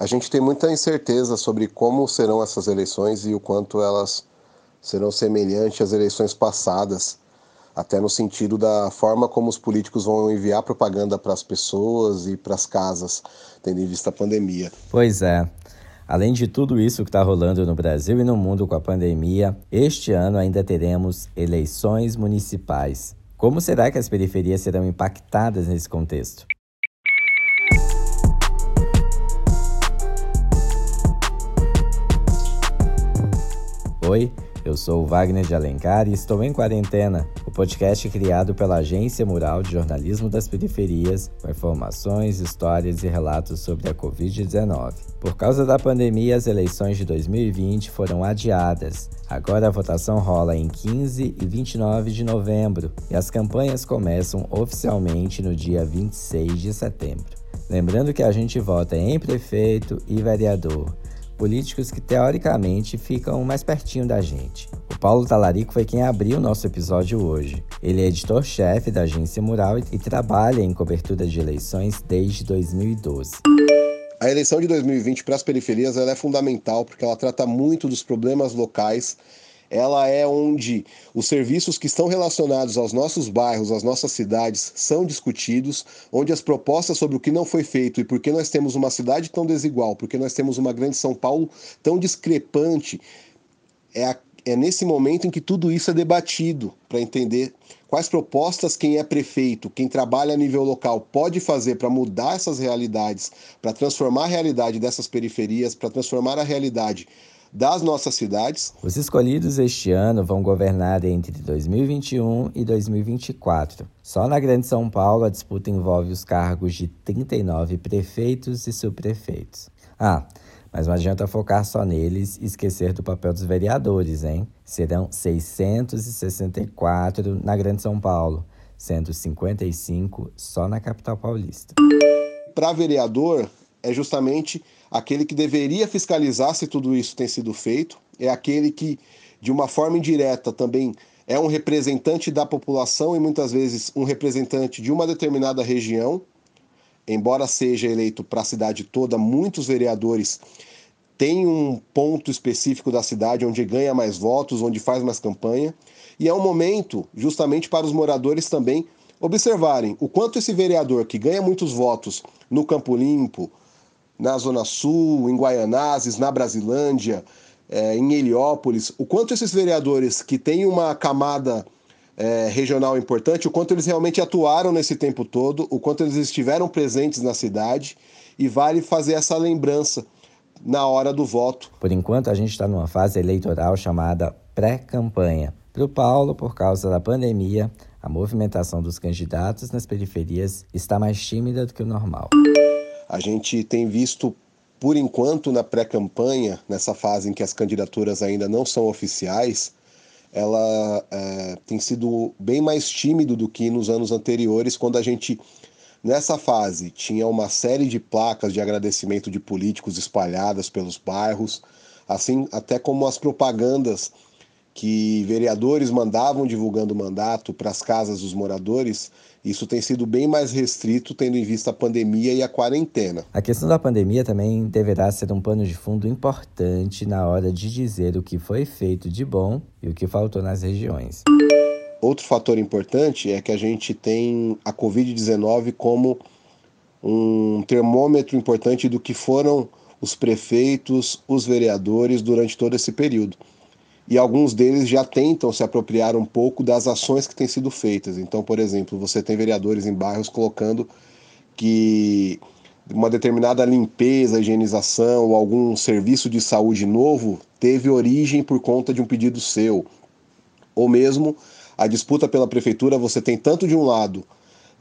A gente tem muita incerteza sobre como serão essas eleições e o quanto elas serão semelhantes às eleições passadas, até no sentido da forma como os políticos vão enviar propaganda para as pessoas e para as casas, tendo em vista a pandemia. Pois é. Além de tudo isso que está rolando no Brasil e no mundo com a pandemia, este ano ainda teremos eleições municipais. Como será que as periferias serão impactadas nesse contexto? Oi, eu sou o Wagner de Alencar e estou em quarentena, o podcast criado pela Agência Mural de Jornalismo das Periferias, com informações, histórias e relatos sobre a Covid-19. Por causa da pandemia, as eleições de 2020 foram adiadas. Agora a votação rola em 15 e 29 de novembro e as campanhas começam oficialmente no dia 26 de setembro. Lembrando que a gente vota em prefeito e vereador políticos que teoricamente ficam mais pertinho da gente. O Paulo Talarico foi quem abriu o nosso episódio hoje. Ele é editor-chefe da Agência Mural e trabalha em cobertura de eleições desde 2012. A eleição de 2020 para as periferias é fundamental porque ela trata muito dos problemas locais ela é onde os serviços que estão relacionados aos nossos bairros, às nossas cidades, são discutidos, onde as propostas sobre o que não foi feito e por que nós temos uma cidade tão desigual, porque nós temos uma grande São Paulo tão discrepante, é, a, é nesse momento em que tudo isso é debatido para entender quais propostas quem é prefeito, quem trabalha a nível local pode fazer para mudar essas realidades, para transformar a realidade dessas periferias, para transformar a realidade das nossas cidades. Os escolhidos este ano vão governar entre 2021 e 2024. Só na Grande São Paulo, a disputa envolve os cargos de 39 prefeitos e subprefeitos. Ah, mas não adianta focar só neles e esquecer do papel dos vereadores, hein? Serão 664 na Grande São Paulo, sendo 55 só na capital paulista. Para vereador, é justamente aquele que deveria fiscalizar se tudo isso tem sido feito, é aquele que, de uma forma indireta, também é um representante da população e muitas vezes um representante de uma determinada região. Embora seja eleito para a cidade toda, muitos vereadores têm um ponto específico da cidade onde ganha mais votos, onde faz mais campanha. E é um momento justamente para os moradores também observarem o quanto esse vereador que ganha muitos votos no Campo Limpo, na Zona Sul, em Guaianazes, na Brasilândia, é, em Heliópolis, o quanto esses vereadores que têm uma camada é, regional importante, o quanto eles realmente atuaram nesse tempo todo, o quanto eles estiveram presentes na cidade, e vale fazer essa lembrança na hora do voto. Por enquanto, a gente está numa fase eleitoral chamada pré-campanha. Para o Paulo, por causa da pandemia, a movimentação dos candidatos nas periferias está mais tímida do que o normal. A gente tem visto, por enquanto, na pré-campanha, nessa fase em que as candidaturas ainda não são oficiais, ela é, tem sido bem mais tímido do que nos anos anteriores, quando a gente, nessa fase, tinha uma série de placas de agradecimento de políticos espalhadas pelos bairros, assim até como as propagandas que vereadores mandavam divulgando o mandato para as casas dos moradores, isso tem sido bem mais restrito, tendo em vista a pandemia e a quarentena. A questão da pandemia também deverá ser um pano de fundo importante na hora de dizer o que foi feito de bom e o que faltou nas regiões. Outro fator importante é que a gente tem a Covid-19 como um termômetro importante do que foram os prefeitos, os vereadores durante todo esse período e alguns deles já tentam se apropriar um pouco das ações que têm sido feitas. Então, por exemplo, você tem vereadores em bairros colocando que uma determinada limpeza, higienização ou algum serviço de saúde novo teve origem por conta de um pedido seu. Ou mesmo a disputa pela prefeitura, você tem tanto de um lado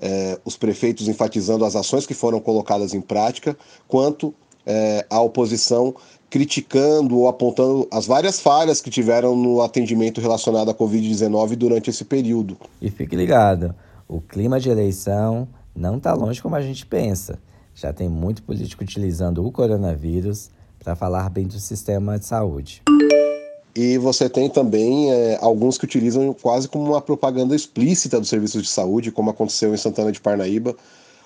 é, os prefeitos enfatizando as ações que foram colocadas em prática, quanto é, a oposição criticando ou apontando as várias falhas que tiveram no atendimento relacionado à Covid-19 durante esse período. E fique ligado, o clima de eleição não está longe como a gente pensa. Já tem muito político utilizando o coronavírus para falar bem do sistema de saúde. E você tem também é, alguns que utilizam quase como uma propaganda explícita dos serviços de saúde, como aconteceu em Santana de Parnaíba.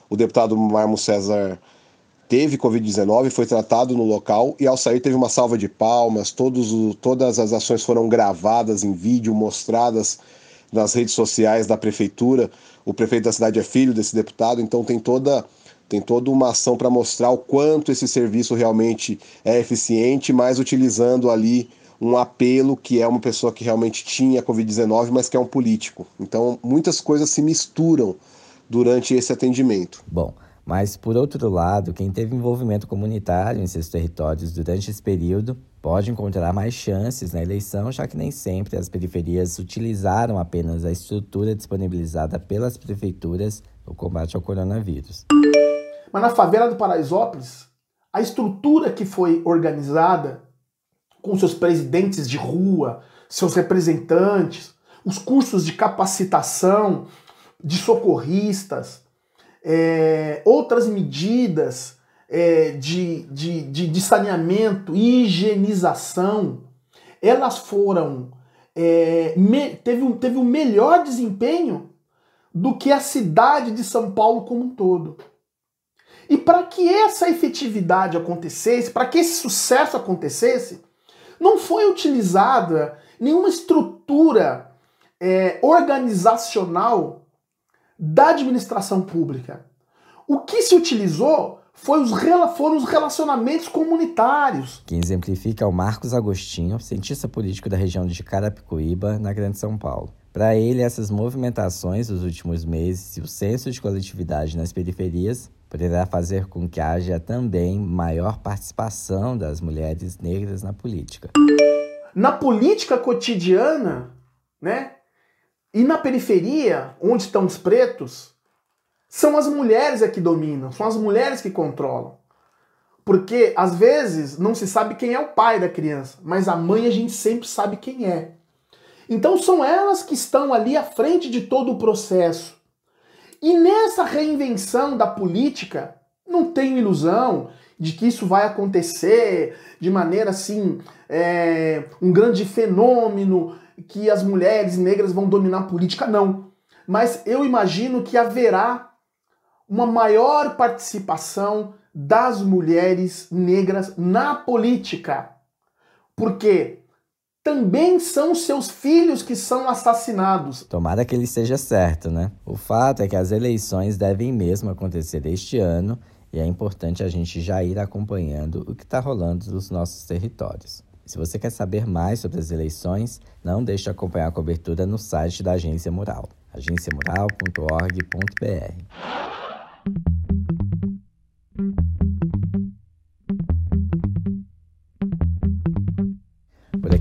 O deputado Marmo César teve Covid-19, foi tratado no local e ao sair teve uma salva de palmas, todos todas as ações foram gravadas em vídeo, mostradas nas redes sociais da prefeitura. O prefeito da cidade é filho desse deputado, então tem toda tem toda uma ação para mostrar o quanto esse serviço realmente é eficiente, mas utilizando ali um apelo que é uma pessoa que realmente tinha Covid-19, mas que é um político. Então, muitas coisas se misturam durante esse atendimento. Bom, mas por outro lado, quem teve envolvimento comunitário em seus territórios durante esse período pode encontrar mais chances na eleição, já que nem sempre as periferias utilizaram apenas a estrutura disponibilizada pelas prefeituras no combate ao coronavírus. Mas na favela do Paraisópolis, a estrutura que foi organizada, com seus presidentes de rua, seus representantes, os cursos de capacitação de socorristas, é, outras medidas é, de, de, de, de, saneamento, higienização, elas foram. É, me, teve, um, teve um melhor desempenho do que a cidade de São Paulo como um todo. E para que essa efetividade acontecesse, para que esse sucesso acontecesse, não foi utilizada nenhuma estrutura é, organizacional da administração pública. O que se utilizou foi os, foram os relacionamentos comunitários. Quem exemplifica é o Marcos Agostinho, cientista político da região de Carapicuíba, na Grande São Paulo. Para ele, essas movimentações dos últimos meses e o senso de coletividade nas periferias poderá fazer com que haja também maior participação das mulheres negras na política. Na política cotidiana, né? E na periferia, onde estão os pretos, são as mulheres é que dominam, são as mulheres que controlam. Porque às vezes não se sabe quem é o pai da criança, mas a mãe a gente sempre sabe quem é. Então são elas que estão ali à frente de todo o processo. E nessa reinvenção da política, não tenho ilusão de que isso vai acontecer de maneira assim, é, um grande fenômeno, que as mulheres negras vão dominar a política, não. Mas eu imagino que haverá uma maior participação das mulheres negras na política. Porque também são seus filhos que são assassinados. Tomara que ele esteja certo, né? O fato é que as eleições devem mesmo acontecer este ano e é importante a gente já ir acompanhando o que está rolando nos nossos territórios. Se você quer saber mais sobre as eleições, não deixe de acompanhar a cobertura no site da Agência Mural, agenciamural.org.br.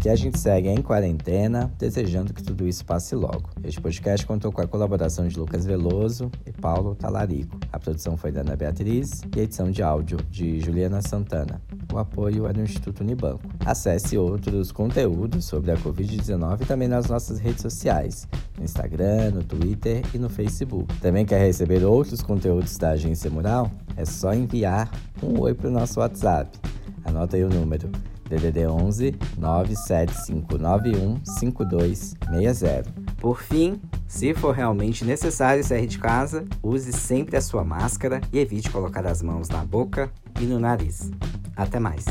aqui a gente segue em quarentena, desejando que tudo isso passe logo. Este podcast contou com a colaboração de Lucas Veloso e Paulo Talarico. A produção foi da Ana Beatriz e a edição de áudio de Juliana Santana. O apoio é do Instituto Unibanco. Acesse outros conteúdos sobre a Covid-19 também nas nossas redes sociais, no Instagram, no Twitter e no Facebook. Também quer receber outros conteúdos da Agência Mural? É só enviar um oi para o nosso WhatsApp. Anota aí o número DDD 11 97591 5260. Por fim, se for realmente necessário sair de casa, use sempre a sua máscara e evite colocar as mãos na boca e no nariz. Até mais!